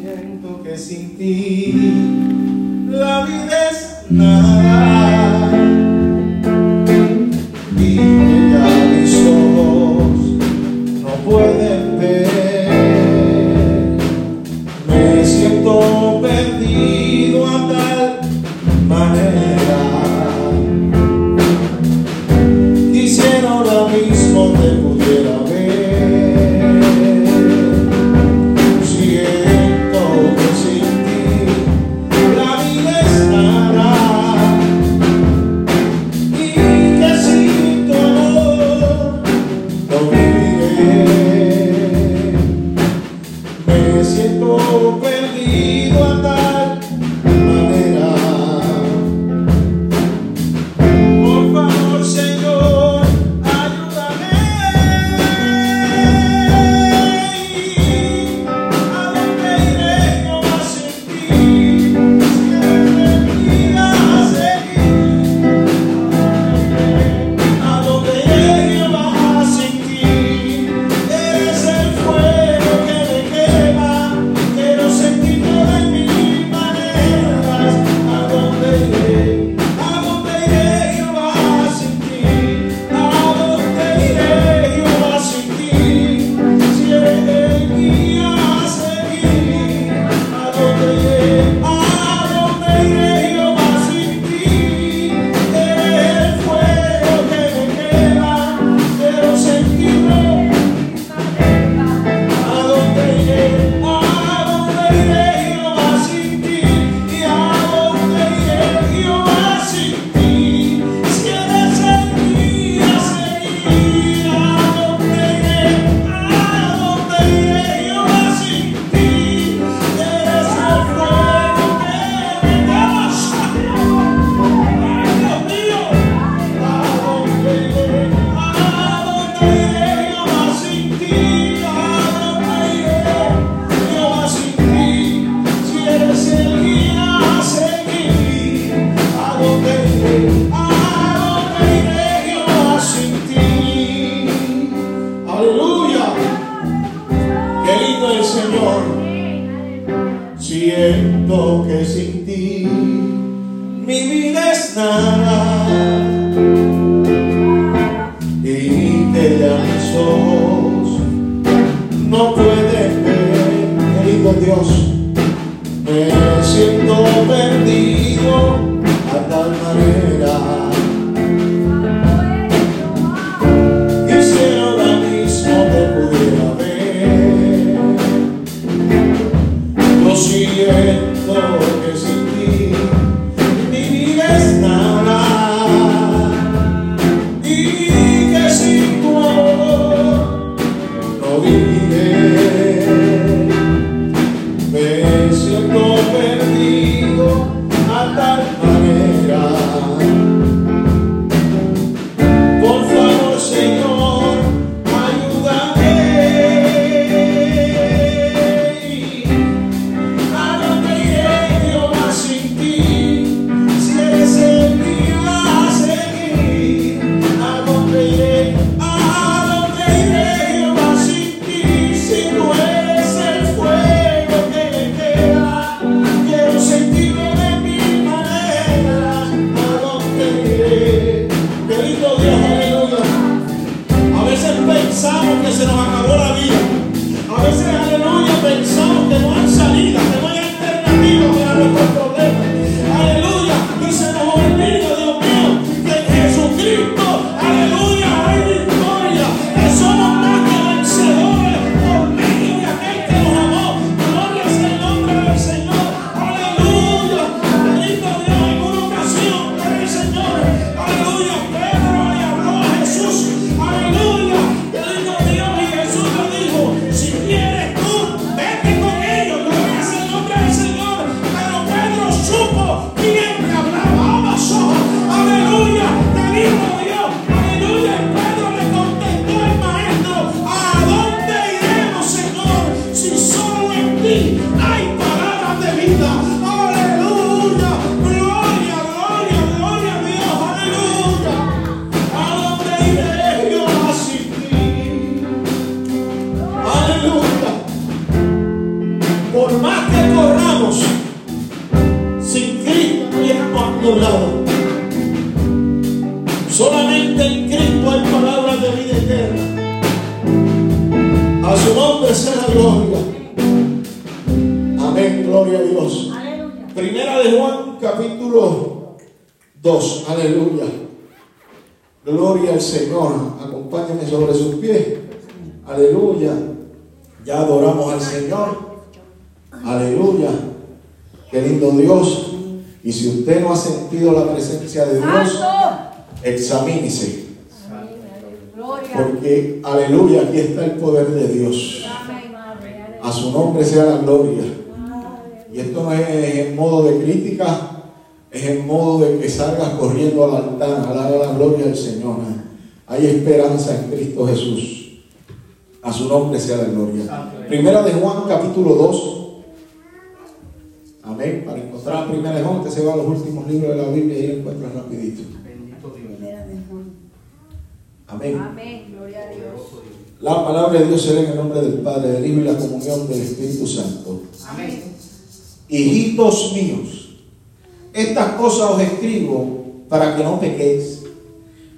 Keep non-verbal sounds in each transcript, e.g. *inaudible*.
Siento que sin ti la vida es nada. A su nombre sea la gloria. Primera de Juan, capítulo 2. Amén. Para encontrar Primera de Juan, usted se va a los últimos libros de la Biblia y ahí encuentra rapidito. Bendito Dios. Primera de Juan. Amén. Amén. Gloria a Dios. La palabra de Dios será en el nombre del Padre, del Hijo y la comunión del Espíritu Santo. Amén. Hijitos míos, estas cosas os escribo para que no pequéis.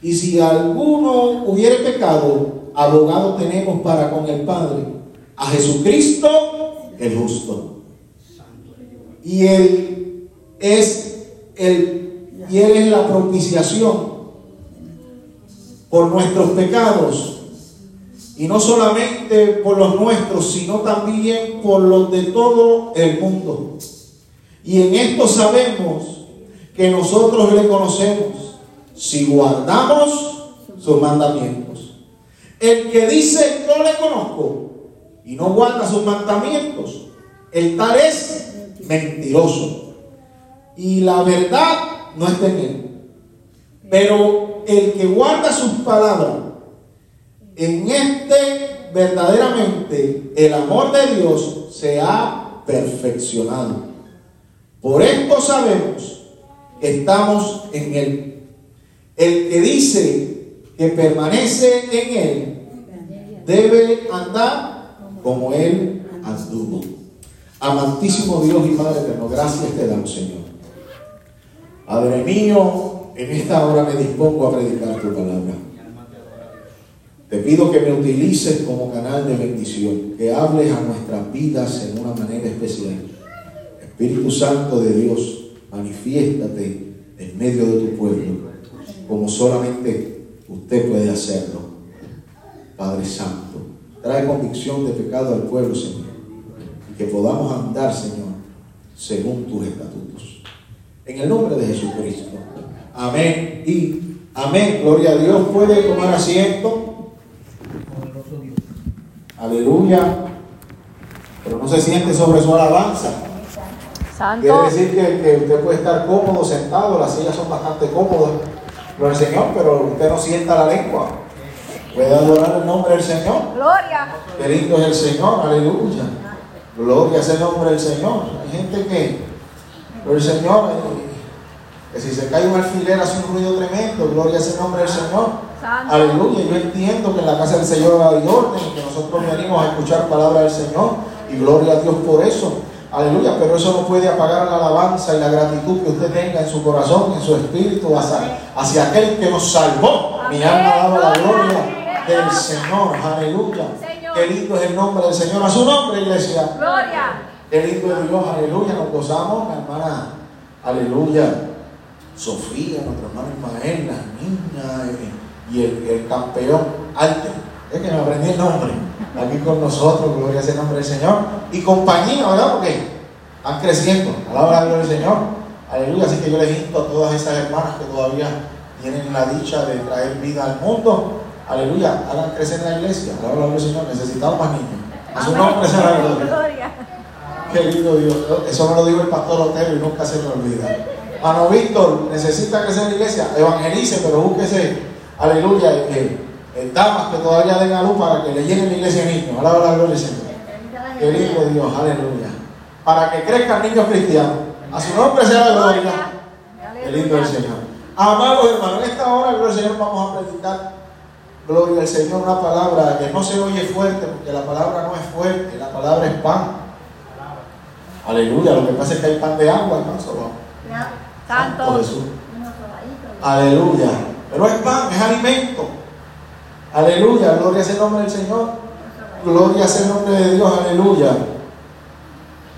Y si alguno hubiere pecado, abogado tenemos para con el Padre, a Jesucristo el justo. Y él es el y él es la propiciación por nuestros pecados y no solamente por los nuestros, sino también por los de todo el mundo. Y en esto sabemos que nosotros le conocemos si guardamos sus mandamientos. El que dice yo le conozco y no guarda sus mandamientos, el tal es mentiroso. Y la verdad no está en él. Pero el que guarda sus palabras, en este verdaderamente el amor de Dios se ha perfeccionado. Por esto sabemos que estamos en Él. El que dice que permanece en Él debe andar como Él anduvo. Amantísimo Dios y Padre eterno, gracias te damos, Señor. Padre mío, en esta hora me dispongo a predicar tu palabra. Te pido que me utilices como canal de bendición, que hables a nuestras vidas en una manera especial. Espíritu Santo de Dios, manifiéstate en medio de tu pueblo, como solamente usted puede hacerlo. Padre Santo, trae convicción de pecado al pueblo, Señor, y que podamos andar, Señor, según tus estatutos. En el nombre de Jesucristo. Amén y amén. Gloria a Dios. Puede tomar asiento. Aleluya. Pero no se siente sobre su alabanza. Quiere decir que, que usted puede estar cómodo sentado, las sillas son bastante cómodas. Gloria al Señor, pero usted no sienta la lengua. Puede adorar el nombre del Señor. Gloria. Qué lindo es el Señor, aleluya. Gloria es el nombre del Señor. Hay gente que, gloria al Señor, eh, que si se cae un alfiler hace un ruido tremendo, gloria es el nombre del Señor. Santo. Aleluya, yo entiendo que en la casa del Señor hay orden, que nosotros venimos a escuchar palabra del Señor y gloria a Dios por eso. Aleluya, pero eso no puede apagar la alabanza y la gratitud que usted tenga en su corazón, en su espíritu, hacia, hacia aquel que nos salvó. Mi alma daba la gloria del Señor, aleluya. Qué lindo es el nombre del Señor, a su nombre, iglesia. Gloria. Qué lindo es Dios, aleluya, nos gozamos, mi hermana, aleluya, Sofía, nuestra hermana Ismael, la niña eh, y el, el campeón Alter, es que me aprendí el nombre, aquí con nosotros, gloria sea el nombre del Señor, y compañía, ¿verdad? Porque van creciendo, alaba la gloria del Señor, aleluya, así que yo les insto a todas esas hermanas que todavía tienen la dicha de traer vida al mundo, aleluya, hagan crecer la iglesia, alaba la gloria del Señor, necesitamos más niños, a su nombre sea la gloria. Qué lindo Dios. Eso me lo dijo el pastor Otero y nunca se me olvida. Mano Víctor, necesita crecer la iglesia. Evangelice, pero búsquese, aleluya, eh, eh, damas que todavía den a luz para que le llenen la iglesia niños. Alaba la gloria del Señor. Qué lindo Dios, aleluya. Para que crezcan niños cristianos. A su nombre sea la gloria. Qué lindo el Señor. Amados hermanos, en esta hora, gloria al Señor, vamos a predicar, gloria al Señor, una palabra que no se oye fuerte, porque la palabra no es fuerte, la palabra es pan. Aleluya, lo que pasa es que hay pan de agua, hermano. solo. Santo Santo. Jesús. Aleluya. Pero es pan, es alimento. Aleluya, gloria sea el nombre del Señor. Gloria sea el nombre de Dios, aleluya.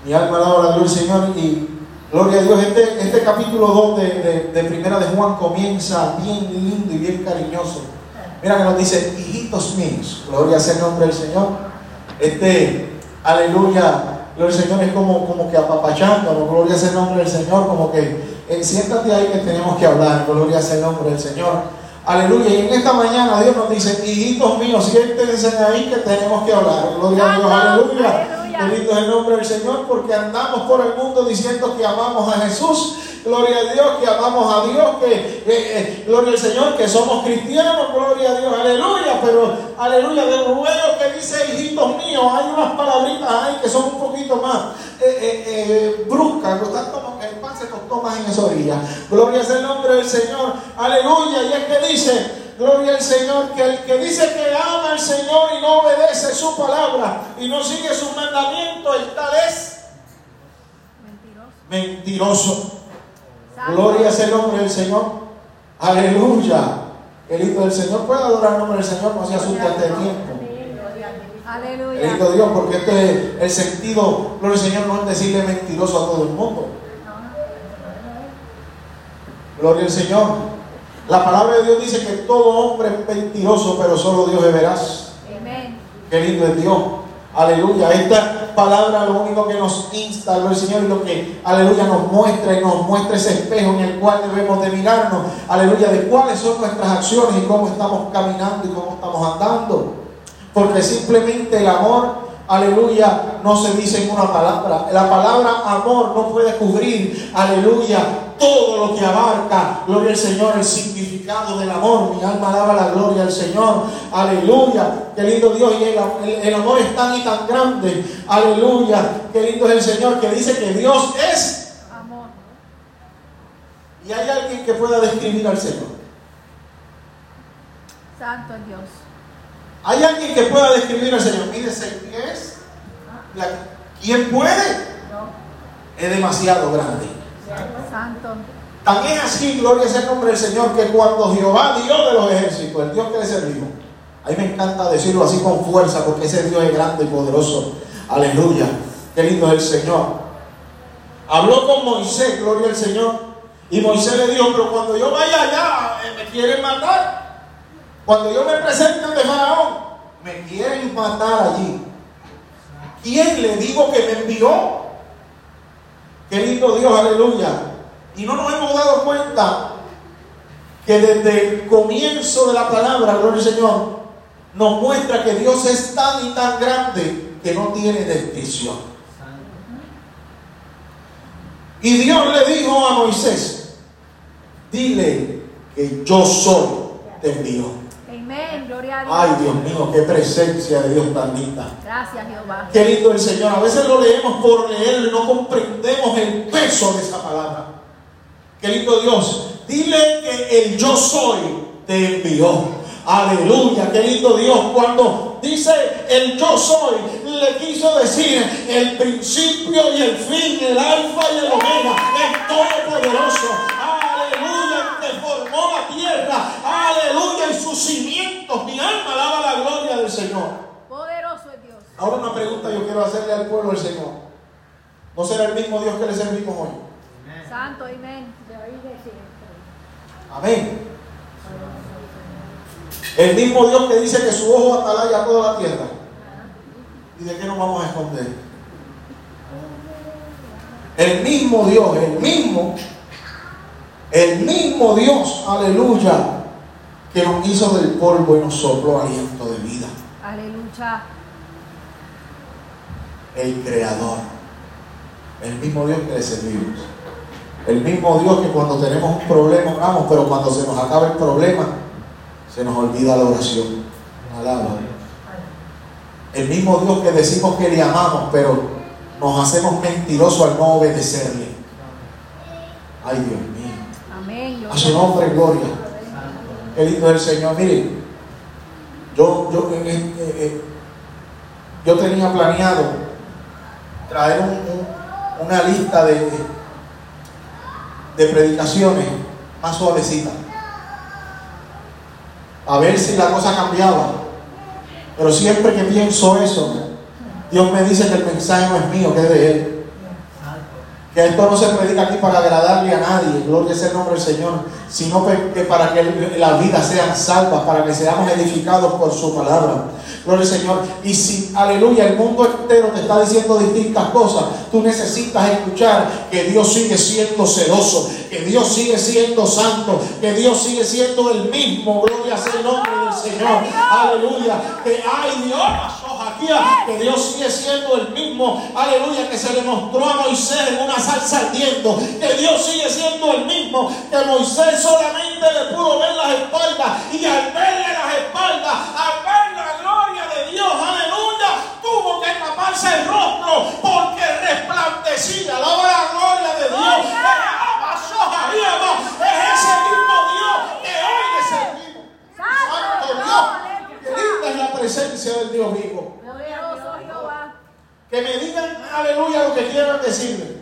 Mi alma alaba la gloria del Señor y Gloria a Dios, este, este capítulo 2 de, de, de Primera de Juan comienza bien lindo y bien cariñoso. Mira que nos dice, hijitos míos, gloria sea el nombre del Señor. Este, aleluya, gloria al Señor es como, como que apapachándonos, gloria sea el nombre del Señor, como que eh, siéntate ahí que tenemos que hablar, gloria sea el nombre del Señor. Aleluya, y en esta mañana Dios nos dice, hijitos míos, siéntense ahí que tenemos que hablar, gloria a Dios, aleluya. Bendito es el nombre del Señor porque andamos por el mundo diciendo que amamos a Jesús. Gloria a Dios, que amamos a Dios, que eh, eh, gloria al Señor, que somos cristianos, gloria a Dios, aleluya. Pero aleluya, de ruego que dice hijitos míos, hay unas palabritas ahí que son un poquito más eh, eh, bruscas, como el pan se costó más en esa orilla. Gloria es el nombre del Señor, aleluya. Y es que dice, Gloria al Señor, que el que dice que ama al Señor y no obedece su palabra y no sigue sus mandamientos, el tal es Mentiroso. mentiroso. Gloria es el nombre del Señor. Aleluya. El Hijo del Señor puede adorar el nombre del Señor, no se asuste ante el tiempo. Aleluya. Bendito Dios, porque este es el sentido, gloria al Señor, no es decirle mentiroso a todo el mundo. Gloria al Señor. La palabra de Dios dice que todo hombre es mentiroso, pero solo Dios es veraz. Amén. Qué lindo es Dios. Aleluya. Esta palabra lo único que nos insta, gloria al Señor, y lo que, aleluya, nos muestra y nos muestra ese espejo en el cual debemos de mirarnos. Aleluya, de cuáles son nuestras acciones y cómo estamos caminando y cómo estamos andando. Porque simplemente el amor, aleluya, no se dice en una palabra. La palabra amor no puede cubrir, aleluya, todo lo que abarca, gloria al Señor, el significado del amor. Mi alma alaba la gloria al Señor, aleluya. Qué lindo Dios, y el, el- el amor es tan y tan grande, aleluya. Qué lindo es el Señor que dice que Dios es. Amor. Y hay alguien que pueda describir al Señor. Santo Dios. Hay alguien que pueda describir al Señor. Mire, ¿qué es? La- ¿Quién puede? No. Es demasiado grande. Santo. Tan es así, gloria sea el nombre del Señor, que cuando Jehová, Dios de los ejércitos, el Dios que le servimos, a mí me encanta decirlo así con fuerza, porque ese Dios es grande y poderoso. Aleluya. Qué lindo es el Señor. Habló con Moisés, gloria al Señor. Y Moisés le dijo, pero cuando yo vaya allá, eh, me quieren matar. Cuando yo me presente ante Faraón, me quieren matar allí. ¿Quién le digo que me envió? Qué lindo Dios, aleluya. Y no nos hemos dado cuenta que desde el comienzo de la palabra, gloria al Señor, nos muestra que Dios es tan y tan grande que no tiene descripción. Y Dios le dijo a Moisés, dile que yo soy, te envío. Amén. Gloria a Dios. Ay Dios mío, qué presencia de Dios tan linda. Gracias, Jehová. Qué lindo el Señor. A veces lo leemos por leerlo y no comprendemos el peso de esa palabra. Qué lindo Dios. Dile que el yo soy te envió. Aleluya, qué lindo Dios. Cuando dice el yo soy, le quiso decir el principio y el fin, el alfa y el omega, el todopoderoso. Aleluya, el que formó la tierra. Aleluya, y sus cimientos. Mi alma alaba la gloria del Señor. Poderoso es Dios. Ahora una pregunta yo quiero hacerle al pueblo del Señor. ¿No será el mismo Dios que le servimos hoy? Santo, amén. Amén. El mismo Dios que dice que su ojo atalaya toda la tierra. ¿Y de qué nos vamos a esconder? El mismo Dios, el mismo, el mismo Dios, aleluya, que nos hizo del polvo y nos sopló aliento de vida. Aleluya. el creador, el mismo Dios que le servimos, el mismo Dios que cuando tenemos un problema oramos, pero cuando se nos acaba el problema, se nos olvida la oración. Alaba. El mismo Dios que decimos que le amamos, pero nos hacemos mentirosos al no obedecerle. Ay Dios. A su nombre, gloria. Qué lindo es el Señor. Miren, yo, yo, eh, eh, eh, yo tenía planeado traer un- un- una lista de, de predicaciones más suavecitas. A ver si la cosa cambiaba. Pero siempre que pienso eso, Dios me dice que el mensaje no es mío, que es de Él. Que esto no se predica aquí para agradarle a nadie, gloria sea el nombre del Señor, sino que para que las vidas sean salvas, para que seamos edificados por su palabra. Gloria al Señor. Y si, aleluya, el mundo entero te está diciendo distintas cosas, tú necesitas escuchar que Dios sigue siendo celoso, que Dios sigue siendo santo, que Dios sigue siendo el mismo. Gloria sea el nombre del Señor. Aleluya. Que hay Dios, que Dios sigue siendo el mismo. Aleluya. Que se le mostró a Moisés en una salsa ardiendo. Que Dios sigue siendo el mismo. Que Moisés solamente le pudo ver las espaldas. Y al verle las espaldas, al ver la gloria de Dios, aleluya, tuvo que taparse el rostro porque resplandecía. Alaba la gloria de Dios. Es ese mismo Dios que hoy le servimos. Santo Dios. Qué linda es la presencia del Dios vivo. Glorioso Jehová. Que me digan aleluya lo que quieran decirle.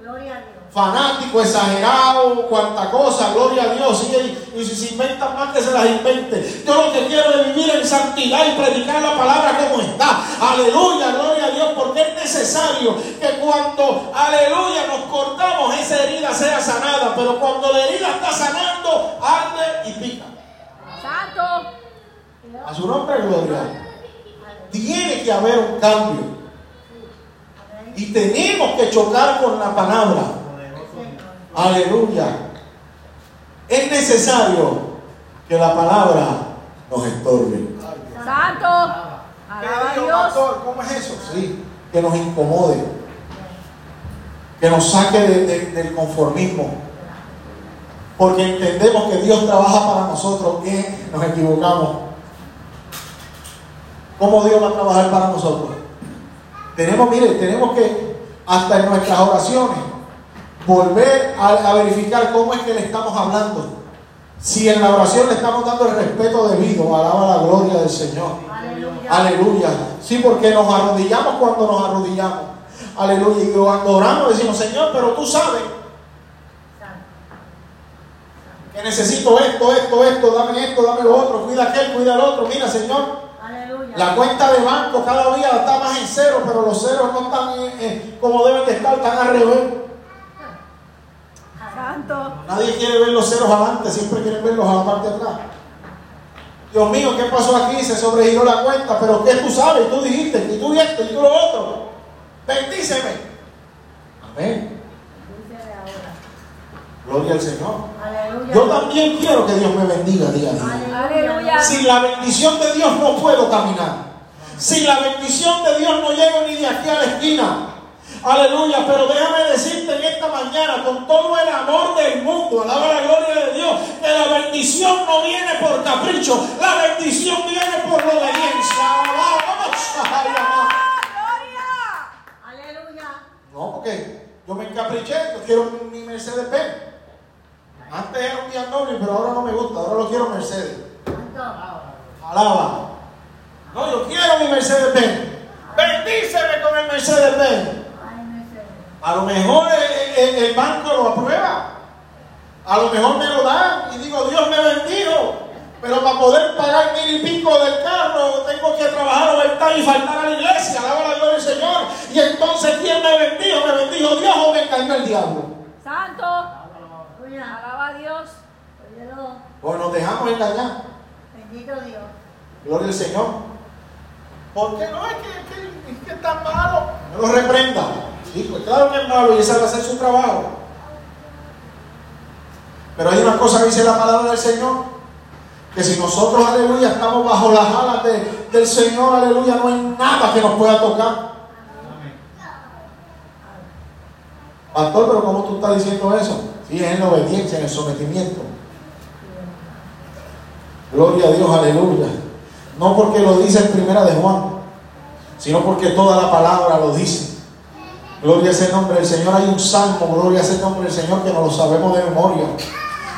Gloria a Dios. Fanático, exagerado, cuanta cosa, gloria a Dios. Y, y si se inventan más, que se las invente. Yo lo que quiero es vivir en santidad y predicar la palabra como está. Aleluya, gloria a Dios, porque es necesario que cuando, aleluya, nos cortamos, esa herida sea sanada. Pero cuando la herida está sanando, arde y pica. Santo. A su nombre, gloria. Tiene que haber un cambio. Y tenemos que chocar con la palabra. Aleluya. Es necesario que la palabra nos estorbe. Santo. Alaba a ¿Qué dijo, Dios. pastor? ¿Cómo es eso? Sí, que nos incomode. Que nos saque de- de- del conformismo. Porque entendemos que Dios trabaja para nosotros y nos equivocamos. ¿Cómo Dios va a trabajar para nosotros? Tenemos, mire, tenemos que, hasta en nuestras oraciones, volver a, a verificar cómo es que le estamos hablando. Si en la oración le estamos dando el respeto debido, alaba la gloria del Señor. Aleluya. Aleluya. Sí, porque nos arrodillamos cuando nos arrodillamos. Aleluya. Y cuando oramos decimos, Señor, pero tú sabes que necesito esto, esto, esto, dame esto, dame lo otro, cuida aquel, cuida el otro. Mira, Señor. La cuenta de banco cada día está más en cero, pero los ceros no están eh, eh, como deben de estar, están al revés. Santo. Nadie quiere ver los ceros adelante, siempre quieren verlos a la parte de atrás. Dios mío, ¿qué pasó aquí? Se sobregiró la cuenta, pero ¿qué tú sabes? Tú dijiste, y tú esto, y tú lo otro. Bendíceme. Amén. Gloria al Señor. Aleluya. Yo también quiero que Dios me bendiga día a día. Aleluya. Sin la bendición de Dios no puedo caminar. Sin la bendición de Dios no llego ni de aquí a la esquina. Aleluya, pero déjame decirte en esta mañana, con todo el amor del mundo, alaba la gloria de Dios, que la bendición no viene por capricho, la bendición viene por la obediencia. Aleluya. No, porque yo me encapriché, yo quiero mi Mercedes Benz. Antes era un BMW, pero ahora no me gusta, ahora lo quiero Mercedes. Alaba. No, yo quiero mi Mercedes Benz. Bendíceme con el Mercedes Benz. A lo mejor el, el- banco lo aprueba. A lo mejor me lo dan y digo, Dios me bendijo. Pero para poder pagar mil y pico del carro, tengo que trabajar overtime y faltar a la iglesia. Alaba la gloria del Señor. Y entonces, ¿quién me bendijo? ¿Me bendijo Dios o me engañó el diablo? Santo. Aleluya. Alaba a Dios. O nos dejamos engañar. Bendito Dios. Gloria al Señor. ¿Por qué no? Es que, es que, es que es tan malo. No lo reprenda. Sí, pues claro que es malo y esa va a hacer su trabajo. Pero hay una cosa que dice la palabra del Señor. Que si nosotros, aleluya, estamos bajo las alas de- del Señor, aleluya, no hay nada que nos pueda tocar. Pastor, pero ¿cómo tú estás diciendo eso? Sí, es en la obediencia, en el sometimiento. Gloria a Dios, aleluya. No porque lo dice en primera de Juan, sino porque toda la palabra lo dice. Gloria sea el nombre del Señor. Hay un salmo, gloria sea el nombre del Señor, que no lo sabemos de memoria.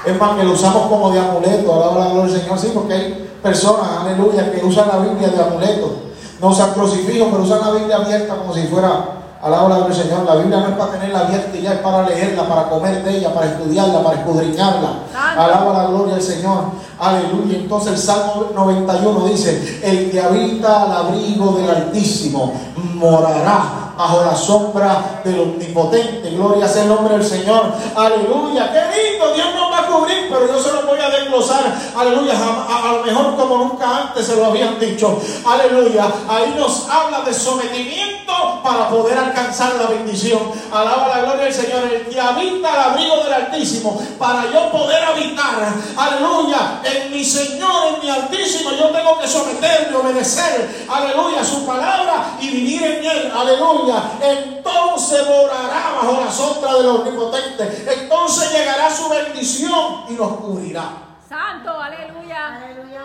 Es más, que lo usamos como de amuleto. Alaba la gloria del Señor. Sí, porque hay personas, aleluya, que usan la Biblia de amuleto. No usan crucifijo, pero usan la Biblia abierta como si fuera, alaba la gloria del Señor. La Biblia no es para tenerla abierta y ya es para leerla, para comer de ella, para estudiarla, para escudriñarla. Alaba la gloria del Señor. Aleluya. Entonces el Salmo 91 dice, el que habita al abrigo del Altísimo morará bajo la sombra del omnipotente. Gloria sea el nombre del Señor. Aleluya. Qué lindo. Dios nos va a cubrir, pero yo se lo voy a desglosar. Aleluya. A, a- lo mejor como nunca antes se lo habían dicho. Aleluya. Ahí nos habla de sometimiento para poder alcanzar la bendición. Alaba la gloria del Señor. El que habita al abrigo del Altísimo. Para yo poder habitar. Aleluya. En mi Señor, en mi Altísimo. Yo tengo que someterme, obedecer. Aleluya. Su palabra vivir en Él. Aleluya. Entonces morará bajo la sombra del Omnipotente. Entonces llegará su bendición y nos cubrirá. Santo, aleluya. Aleluya.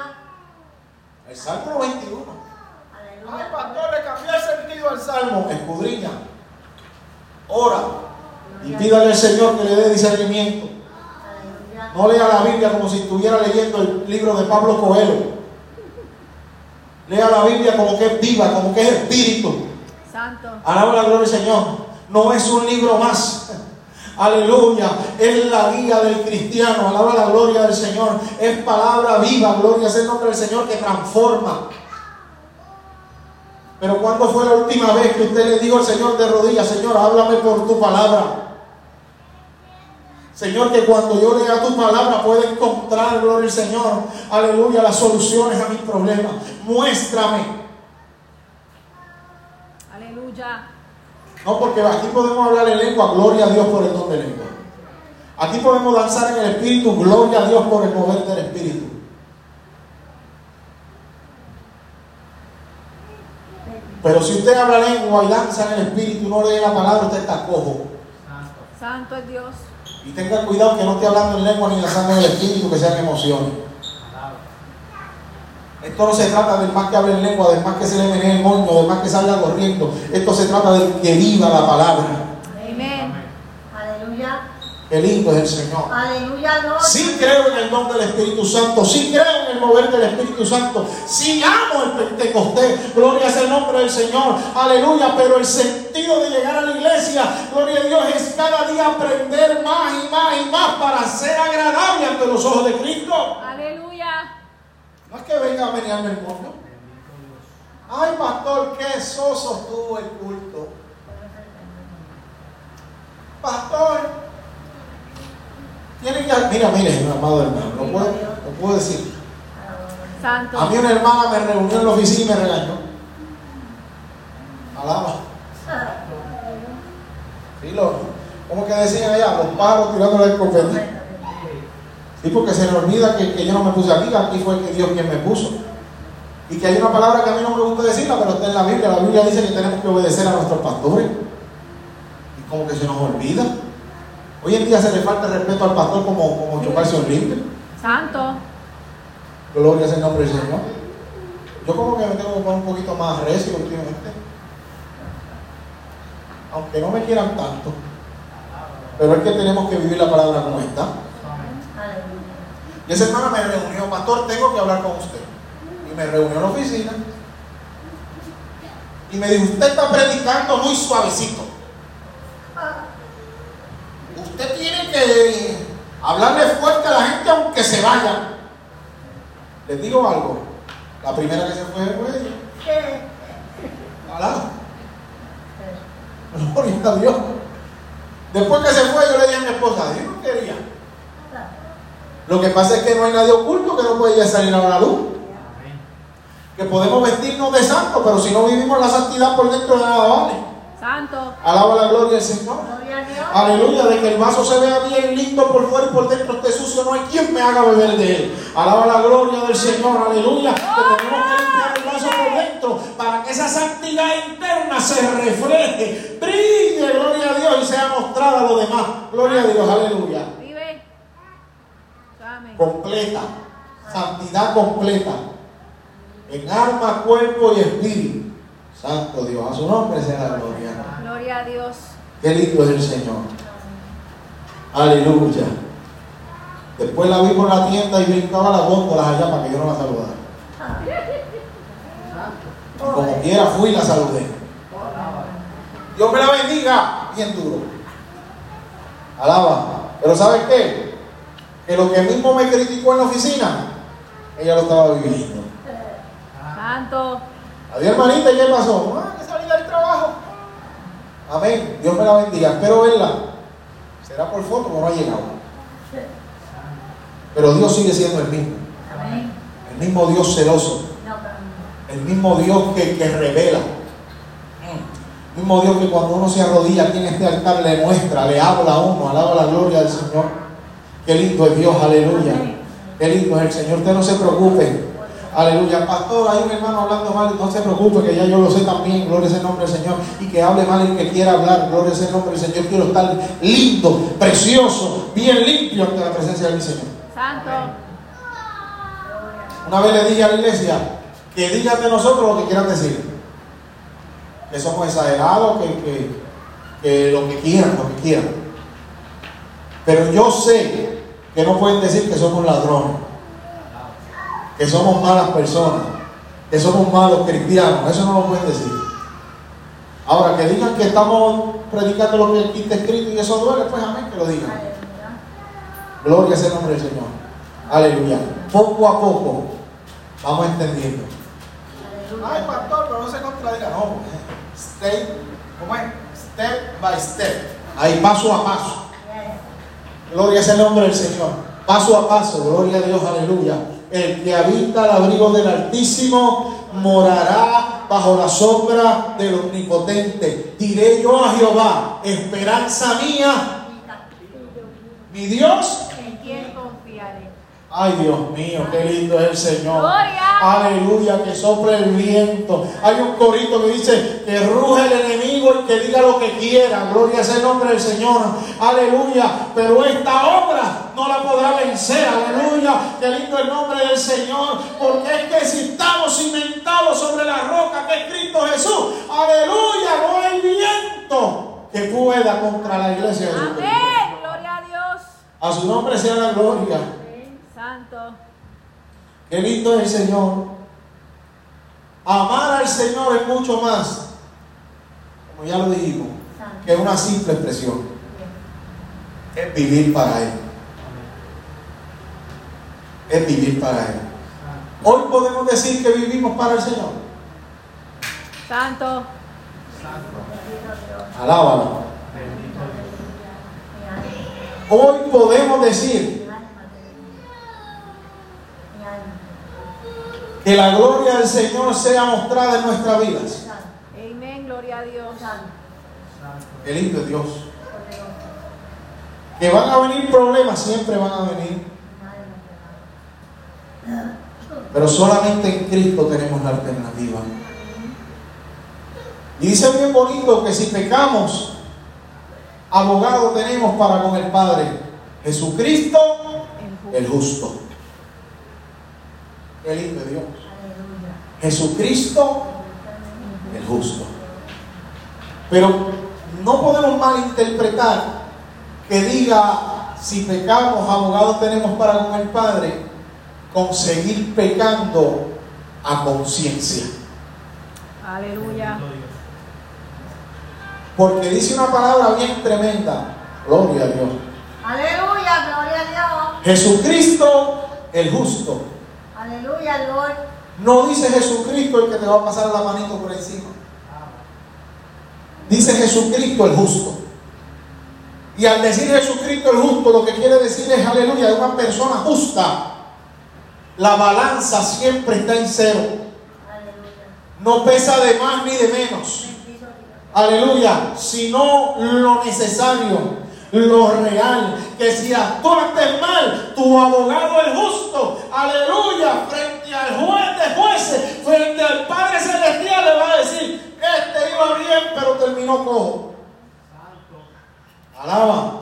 El Salmo 91. Ay, Aleluya. pastor, le cambié el sentido al salmo. Escudriña. Ora. Y pídale al Señor que le dé discernimiento. No lea la Biblia como si estuviera leyendo el libro de Pablo Coelho. Lea la Biblia como que es viva, como que es espíritu. Santo. Alaba la gloria del Señor. No es un libro más. Aleluya. Es la guía del cristiano. Alaba la gloria del Señor. Es palabra viva. Gloria es el nombre del Señor que transforma. Pero ¿cuándo fue la última vez que usted le dijo al Señor de rodillas, Señor, háblame por tu palabra? Señor, que cuando yo lea tu palabra pueda encontrar, gloria al Señor, aleluya, las soluciones a mis problemas. Muéstrame. Aleluya. No, porque aquí podemos hablar en lengua, gloria a Dios por el don de lengua. Aquí podemos danzar en el Espíritu, gloria a Dios por el mover del Espíritu. Pero si usted habla lengua y danza en el Espíritu y no lee la palabra, usted está cojo. Santo es Dios. Y tenga cuidado que no esté hablando en lengua ni danzando en el Espíritu, que sean emociones. Esto no se trata del más que hable en lengua, del más que se le menee el moño, del más que salga corriendo. Esto se trata de que viva la palabra. Amén. Aleluya. Qué lindo es el Señor. Aleluya. No. Sí creo en el don del Espíritu Santo, sí creo en el mover del Espíritu Santo, sí amo el Pentecostés, gloria sea el nombre del Señor, aleluya, pero el sentido de llegar a la iglesia, gloria a Dios, es cada día aprender más y más y más para ser agradable ante los ojos de Cristo. Aleluya. No es que venga a menearme el mundo. Ay, pastor, qué soso estuvo el culto. Pastor, tiene que. Mira, mire, mi amado hermano, lo puedo, lo puedo decir. Santo. A mí una hermana me reunió en la oficina y me regañó. Alaba. Sí, lo, ¿Cómo que decían allá? Los pájaros tirándole el confeti. Sí, porque se me olvida que, que yo no me puse aquí, aquí fue que Dios quien me puso. Y que hay una palabra que a mí no me gusta decirla, pero está en la Biblia. La Biblia dice que tenemos que obedecer a nuestros pastores. Y como que se nos olvida. Hoy en día se le falta respeto al pastor como, como chocarse un rifle. Santo. Gloria es el nombre del Señor. Yo como que me tengo que poner un poquito más recio últimamente. Aunque no me quieran tanto. Pero es que tenemos que vivir la palabra como está. Y esa hermana me reunió, pastor, tengo que hablar con usted. Y me reunió en la oficina. Y me dijo, usted está predicando muy suavecito. Usted tiene que hablarle fuerte a la gente aunque se vaya. Les digo algo. La primera que se fue fue ella. Gloria *laughs* a Dios. Después que se fue, yo le dije a mi esposa, Dios no quería. Lo que pasa es que no hay nadie oculto que no puede ya salir a la luz. Que podemos vestirnos de santo, pero si no vivimos la santidad por dentro de nada vale. Santo. Alaba la gloria del Señor. Gloria a Dios. Aleluya, de que el vaso se vea bien lindo por fuera y por dentro esté sucio, no hay quien me haga beber de él. Alaba la gloria del Señor, aleluya. Que tenemos que limpiar el vaso por dentro para que esa santidad interna se refleje, brille, gloria a Dios, y sea mostrada a los demás. Gloria a Dios, aleluya. Vive. Completa, santidad completa, en alma, cuerpo y espíritu. Santo Dios, a su nombre sea la gloria. Gloria a Dios. Qué lindo es el Señor. Aleluya. Después la vi por la tienda y brincaba las góndolas allá para que yo no la saludara. Y como quiera fui y la saludé. Dios me la bendiga. Bien duro. Alaba. Pero ¿sabes qué? Que lo que mismo me criticó en la oficina, ella lo estaba viviendo. Santo. Adiós hermanita, ¿y qué pasó? Ah, que salí del trabajo. Amén. Dios me la bendiga. Espero verla. Será por foto o no ha llegado. Pero Dios sigue siendo el mismo. Amén. El mismo Dios celoso. Pero El mismo Dios que, que revela. El mismo Dios que cuando uno se arrodilla aquí en este altar le muestra, le habla a uno, alaba la gloria del Señor. Qué lindo es Dios, aleluya. Qué lindo es el Señor. Usted no se preocupe. Aleluya. Pastor, hay un hermano hablando mal. No se preocupe, que ya yo lo sé también. Gloria es el nombre del Señor. Y que hable mal el que quiera hablar. Gloria es el nombre del Señor. Quiero estar lindo, precioso, bien limpio ante la presencia de mi Señor. Santo. Una vez le dije a la iglesia que digan de nosotros lo que quieran decir. Que somos exagerados, que, que, que lo que quieran, lo que quieran. Pero yo sé que no pueden decir que somos ladrones, que somos malas personas, que somos malos cristianos. Eso no lo pueden decir. Ahora, que digan que estamos predicando lo que aquí está escrito y eso duele, pues amén, que lo digan. Gloria sea el nombre del Señor. Aleluya. Poco a poco vamos entendiendo. Ay, pastor, pero no se contradiga. No, step, ¿cómo es? Step by step. Ahí, paso a paso. Gloria sea el nombre del Señor. Paso a paso, gloria a Dios, aleluya. El que habita al abrigo del Altísimo morará bajo la sombra del Omnipotente. Diré yo a Jehová, esperanza mía, mi Dios. ¿En quién confiaré? Ay, Dios mío, qué lindo es el Señor. Gloria. Aleluya, que sople el viento. Hay un corito que dice que ruge el enemigo y que diga lo que quiera. Gloria sea el nombre del Señor. Aleluya. Pero esta obra no la podrá vencer. Aleluya. Qué lindo el nombre del Señor. Porque es que si estamos cimentados sobre la roca que es Cristo Jesús. Aleluya. No hay viento que pueda contra la iglesia de Jesucristo. Amén. Gloria a Dios. A su nombre sea la gloria. Santo. Qué lindo es el Señor. Amar al Señor es mucho más, como ya lo dijimos, que una simple expresión. Es vivir para Él. Es vivir para Él. Hoy podemos decir que vivimos para el Señor. Santo. Alábalo. Hoy podemos decir que la gloria del Señor sea mostrada en nuestras vidas. Amén. Gloria a Dios. Qué lindo es Dios. Que van a venir problemas, siempre van a venir. Pero solamente en Cristo tenemos la alternativa. Y dice bien bonito que si pecamos, abogado tenemos para con el Padre. Jesucristo, el justo. Qué lindo Dios. Jesucristo, el justo. Pero no podemos malinterpretar que diga, si pecamos, abogados tenemos para con el Padre, conseguir pecando a conciencia. Aleluya. Porque dice una palabra bien tremenda. Gloria a Dios. Aleluya, gloria a Dios. Jesucristo, el justo. Aleluya, Lord. No dice Jesucristo el que te va a pasar la manito por encima. Dice Jesucristo el justo. Y al decir Jesucristo el justo, lo que quiere decir es, aleluya, una persona justa. La balanza siempre está en cero. No pesa de más ni de menos. Aleluya, sino lo necesario, lo real, que si actuaste mal, tu abogado es justo, aleluya, frente al juez de jueces, frente al Padre Celestial le va a decir, este iba bien, pero terminó cojo. Alaba.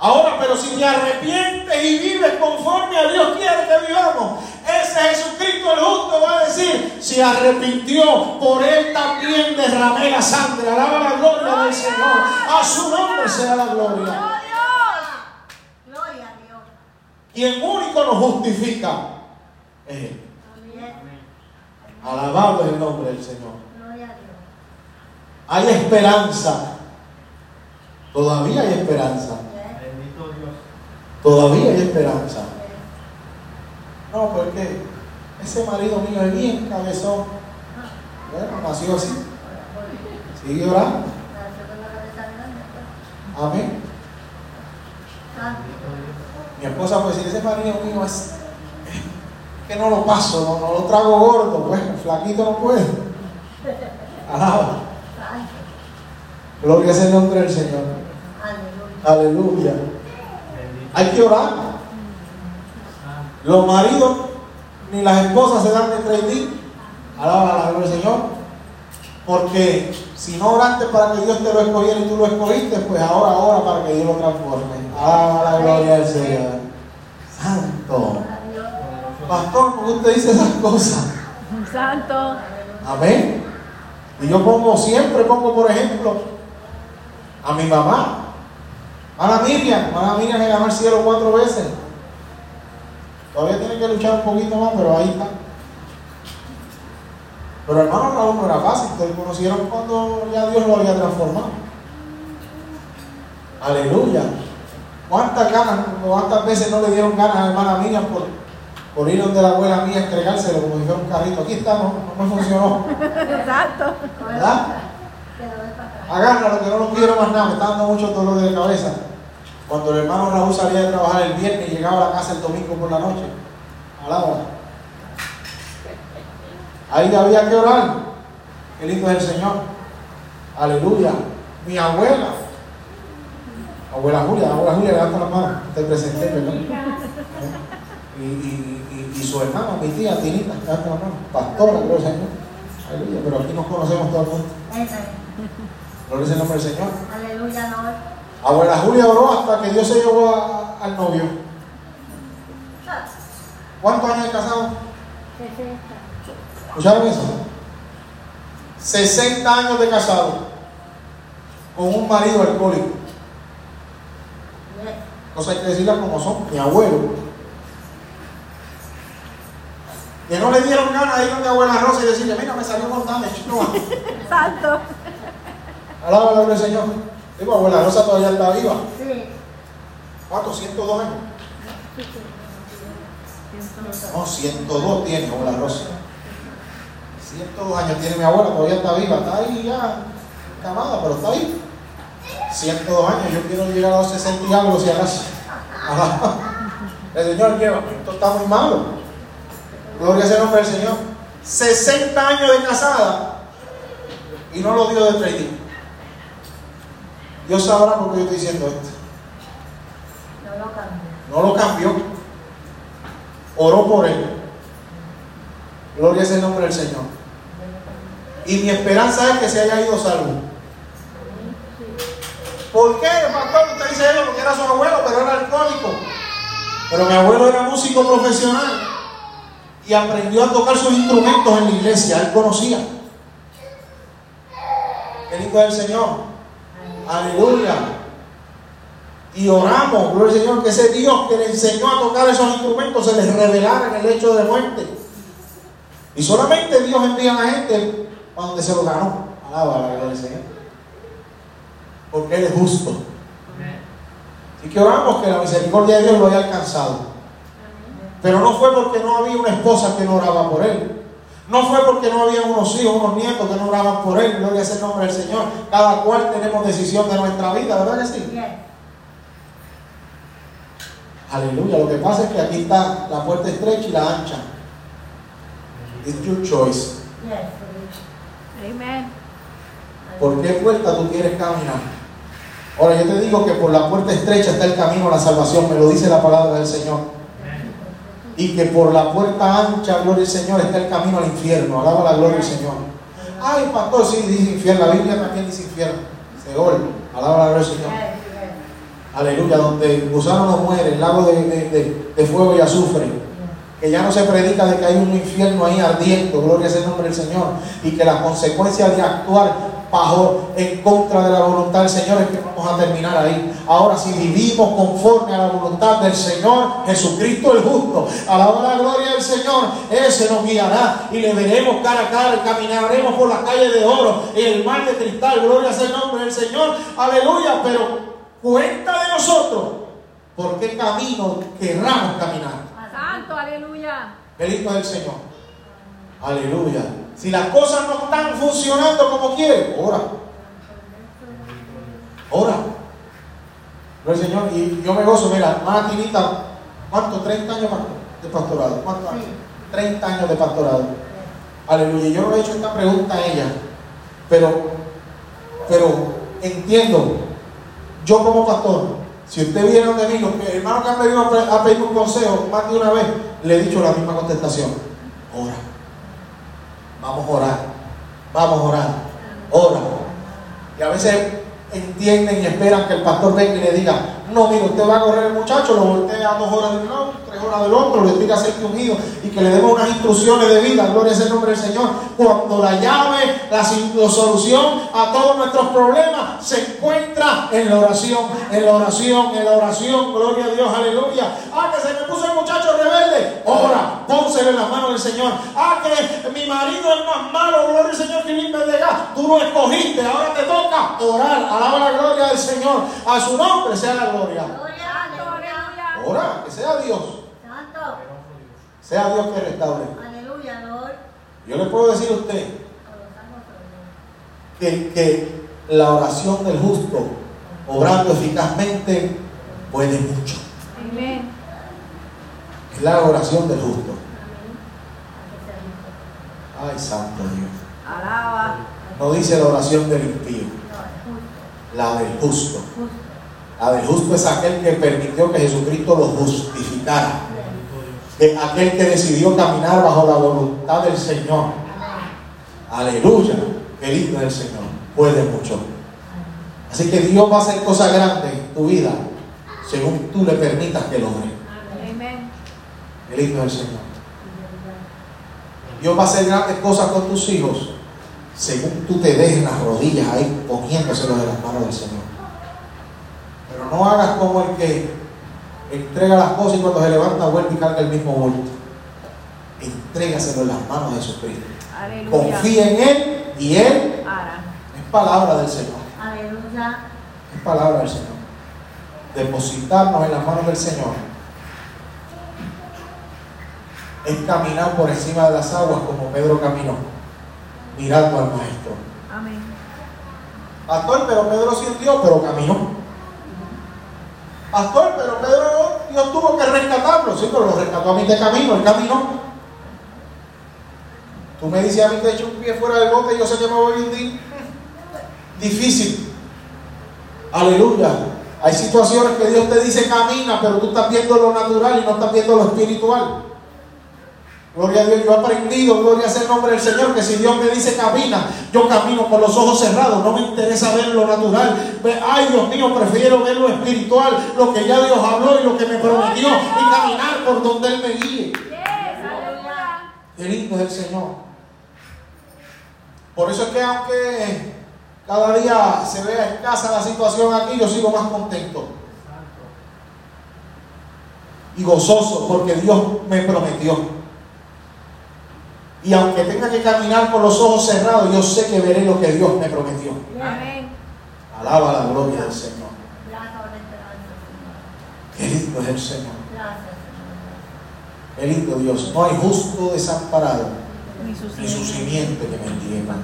Ahora, pero si te arrepientes y vives conforme a Dios quiere que vivamos, ese Jesucristo el justo va a decir, se arrepintió, por él también derramé la sangre. Alaba la gloria del Señor. A su nombre sea la gloria. Gloria a Dios. Quien único nos justifica es Él. Alabado es el nombre del Señor. Gloria a Dios. Hay esperanza. Todavía hay esperanza. Todavía hay esperanza. No, porque ese marido mío es bien cabezón. Bueno, nació así. Sigue orando. Amén. Mi esposa pues si ese marido mío es que no lo paso, no, no lo trago gordo, pues flaquito no puede. Alaba. Gloria sea el nombre del Señor. Aleluya. Hay que orar. Los maridos ni las esposas se dan de trading. Alaba la gloria del Señor. Porque si no oraste para que Dios te lo escogiera y tú lo escogiste, pues ahora ora para que Dios lo transforme. Alaba la gloria del Señor. Santo. Pastor, ¿por qué usted dice esas cosas? Santo. Amén. Y yo pongo, siempre pongo, por ejemplo, a mi mamá. Ana Miriam, Ana Miriam le ganó el cielo cuatro veces. Todavía tiene que luchar un poquito más, pero ahí está. Pero hermano Raúl no era fácil, ustedes conocieron cuando ya Dios lo había transformado. Aleluya. ¿Cuántas ganas, cuántas veces no le dieron ganas a hermana Miriam por, por ir donde la abuela mía a entregárselo como fuera un carrito? Aquí está, no, no me funcionó. *laughs* Santo. ¿Verdad? Agárralo, que no lo quiero más nada, me está dando mucho dolor de cabeza. Cuando el hermano Raúl salía de trabajar el viernes y llegaba a la casa el domingo por la noche, alaba. Ahí había que orar. Qué lindo es el Señor. Aleluya. Mi abuela, abuela Julia, abuela Julia, levanta la mano, te presenté, perdón. Y, y, y, y su hermana, mi tía Tinita, levanta la mano, pastora, gloria al Señor. Aleluya, pero aquí nos conocemos todo el mundo. Ese. Gloria el nombre del Señor. Aleluya, no. Abuela Julia oró hasta que Dios se llevó a- al novio. ¿Cuántos años de casado? ¿Escucharon eso? 60 años de casado con un marido alcohólico. Cosas hay que decirlas como son. Mi abuelo. Que no le dieron ganas de ir donde abuela Rosa y decirle, mira, me salió con dame, chico. Santo. Alaba la gloria del Señor. Digo, abuela Rosa todavía está viva. Sí. ¿Cuántos? 102 años. No, 102 tiene abuela Rosa. 102 años tiene mi abuela, todavía está viva, está ahí ya camada, pero está ahí. 102 años, yo quiero llegar a los 60 y algo si acaso. El Señor lleva, esto está muy malo. Gloria sea el nombre del Señor. 60 años de casada y no lo dio de trading. Dios sabrá por qué yo estoy diciendo esto. No lo cambié. No lo cambió. Oró por él. Gloria es el nombre del Señor. Y mi esperanza es que se haya ido salvo. ¿Por qué, pastor? Usted dice eso porque era su abuelo, pero era alcohólico. Pero mi abuelo era músico profesional y aprendió a tocar sus instrumentos en la iglesia. Él conocía. El Hijo del Señor. Aleluya. Y oramos, gloria al Señor, que ese Dios que le enseñó a tocar esos instrumentos se les revelara en el hecho de muerte. Y solamente Dios envía a la gente a donde se lo ganó. Alaba la gloria del Señor. Porque Él es justo. Así que oramos que la misericordia de Dios lo haya alcanzado. Pero no fue porque no había una esposa que no oraba por Él. No fue porque no había unos hijos, unos nietos que no oraban por Él. Gloria sea el nombre del Señor. Cada cual tenemos decisión de nuestra vida, ¿verdad que sí? Yes. Aleluya. Lo que pasa es que aquí está la puerta estrecha y la ancha. It's your choice. Yes. Amen. ¿Por qué puerta tú quieres caminar? Ahora yo te digo que por la puerta estrecha está el camino a la salvación, me lo dice la palabra del Señor. Y que por la puerta ancha, gloria al Señor, está el camino al infierno. Alaba la gloria del Señor. Ay, pastor, sí, dice infierno. La Biblia también dice infierno. Seol. Alaba la gloria del Señor. Aleluya, donde el gusano no muere, el lago de, de- de- fuego y azufre. Que ya no se predica de que hay un infierno ahí ardiendo, gloria sea el nombre del Señor. Y que las consecuencias de actuar bajo en contra de la voluntad del Señor es que vamos a terminar ahí. Ahora, si vivimos conforme a la voluntad del Señor, Jesucristo el justo, a la hora de la gloria del Señor, ese nos guiará y le veremos cara a cara, y caminaremos por las calles de oro, en el mar de cristal, gloria sea el nombre del Señor, aleluya, pero cuenta de nosotros por qué camino querramos caminar. Santo, aleluya. Bendito es el Señor. Aleluya. Si las cosas no están funcionando como quiere, ora. Ora. Al Señor. Y yo me gozo, mira, Tinita, ¿cuánto? 30 años más de pastorado. ¿Cuántos años? Sí. 30 años de pastorado. Aleluya. Yo no le he hecho esta pregunta a ella, pero, pero entiendo, yo como pastor, si usted viene de mí, los que- hermanos que han venido a pedir un consejo más de una vez, le he dicho la misma contestación. Ora. Vamos a orar. Vamos a orar. Ora. Y a veces entienden y esperan que el pastor venga y le diga, no, mire, usted va a correr el muchacho, lo voltea dos horas de un lado, del otro, le tira aceite ungido y que le demos unas instrucciones de vida, gloria sea el nombre del Señor. Cuando la llave, la, solución a todos nuestros problemas se encuentra en la oración, en la oración, en la oración, gloria a Dios, aleluya. Ah, que se me puso el muchacho rebelde, ora, pónselo en las manos del Señor. Ah, que mi marido es más malo, gloria al Señor, que limpia de gas. Tú lo escogiste, ahora te toca orar, alaba la gloria del Señor. A su nombre sea la gloria. Ora, que sea Dios. Sea Dios que restaure. Aleluya, Lord. Yo le puedo decir a usted que, que la oración del justo, obrando eficazmente, puede mucho. Amén. Es la oración del justo. Amén. Ay, santo Dios. Alaba. No dice la oración del impío, la del justo. La del justo es aquel que permitió que Jesucristo lo justificara. De aquel que decidió caminar bajo la voluntad del Señor. Aleluya. Qué lindo el Señor. Puede mucho. Así que Dios va a hacer cosas grandes en tu vida según tú le permitas que logre. Amén. Qué lindo el Señor. Dios va a hacer grandes cosas con tus hijos según tú te dejes las rodillas ahí poniéndoselos en las manos del Señor. Pero no hagas como el que entrega las cosas y cuando se levanta vuelve y carga el mismo bulto. Entrégaselo en las manos de Jesucristo. Aleluya. Confía en Él y Él Ara. es palabra del Señor. Aleluya. Es palabra del Señor. Depositarnos en las manos del Señor es caminar por encima de las aguas como Pedro caminó, mirando al Maestro. Amén. Pastor, pero Pedro sintió, pero caminó. Pastor, pero Pedro, Dios tuvo que rescatarlo. Sí, pero lo rescató a mí de camino, él caminó. Tú me dices a mí que echo un pie fuera del bote y yo sé que me voy a hundir. Difícil. Aleluya. Hay situaciones que Dios te dice camina, pero tú estás viendo lo natural y no estás viendo lo espiritual. Gloria a Dios, yo he aprendido, gloria sea el nombre del Señor, que si Dios me dice camina, yo camino con los ojos cerrados, no me interesa ver lo natural. Ay, Dios mío, prefiero ver lo espiritual, lo que ya Dios habló y lo que me prometió, y caminar por donde Él me guíe. Qué lindo es el Señor. Por eso es que aunque cada día se vea escasa la situación aquí, yo sigo más contento y gozoso porque Dios me prometió. Y aunque tenga que caminar con los ojos cerrados, yo sé que veré lo que Dios me prometió. Amén. Alaba la gloria del Señor. Qué lindo es el Señor. Qué lindo Dios. No hay justo desamparado, Ni su simiente que mendigue pan.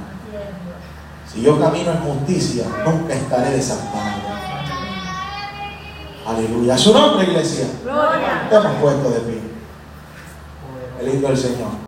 Si yo camino en justicia, nunca estaré desamparado. Aleluya. Su nombre, iglesia. Gloria. Estamos puestos de pie. Qué lindo el Señor.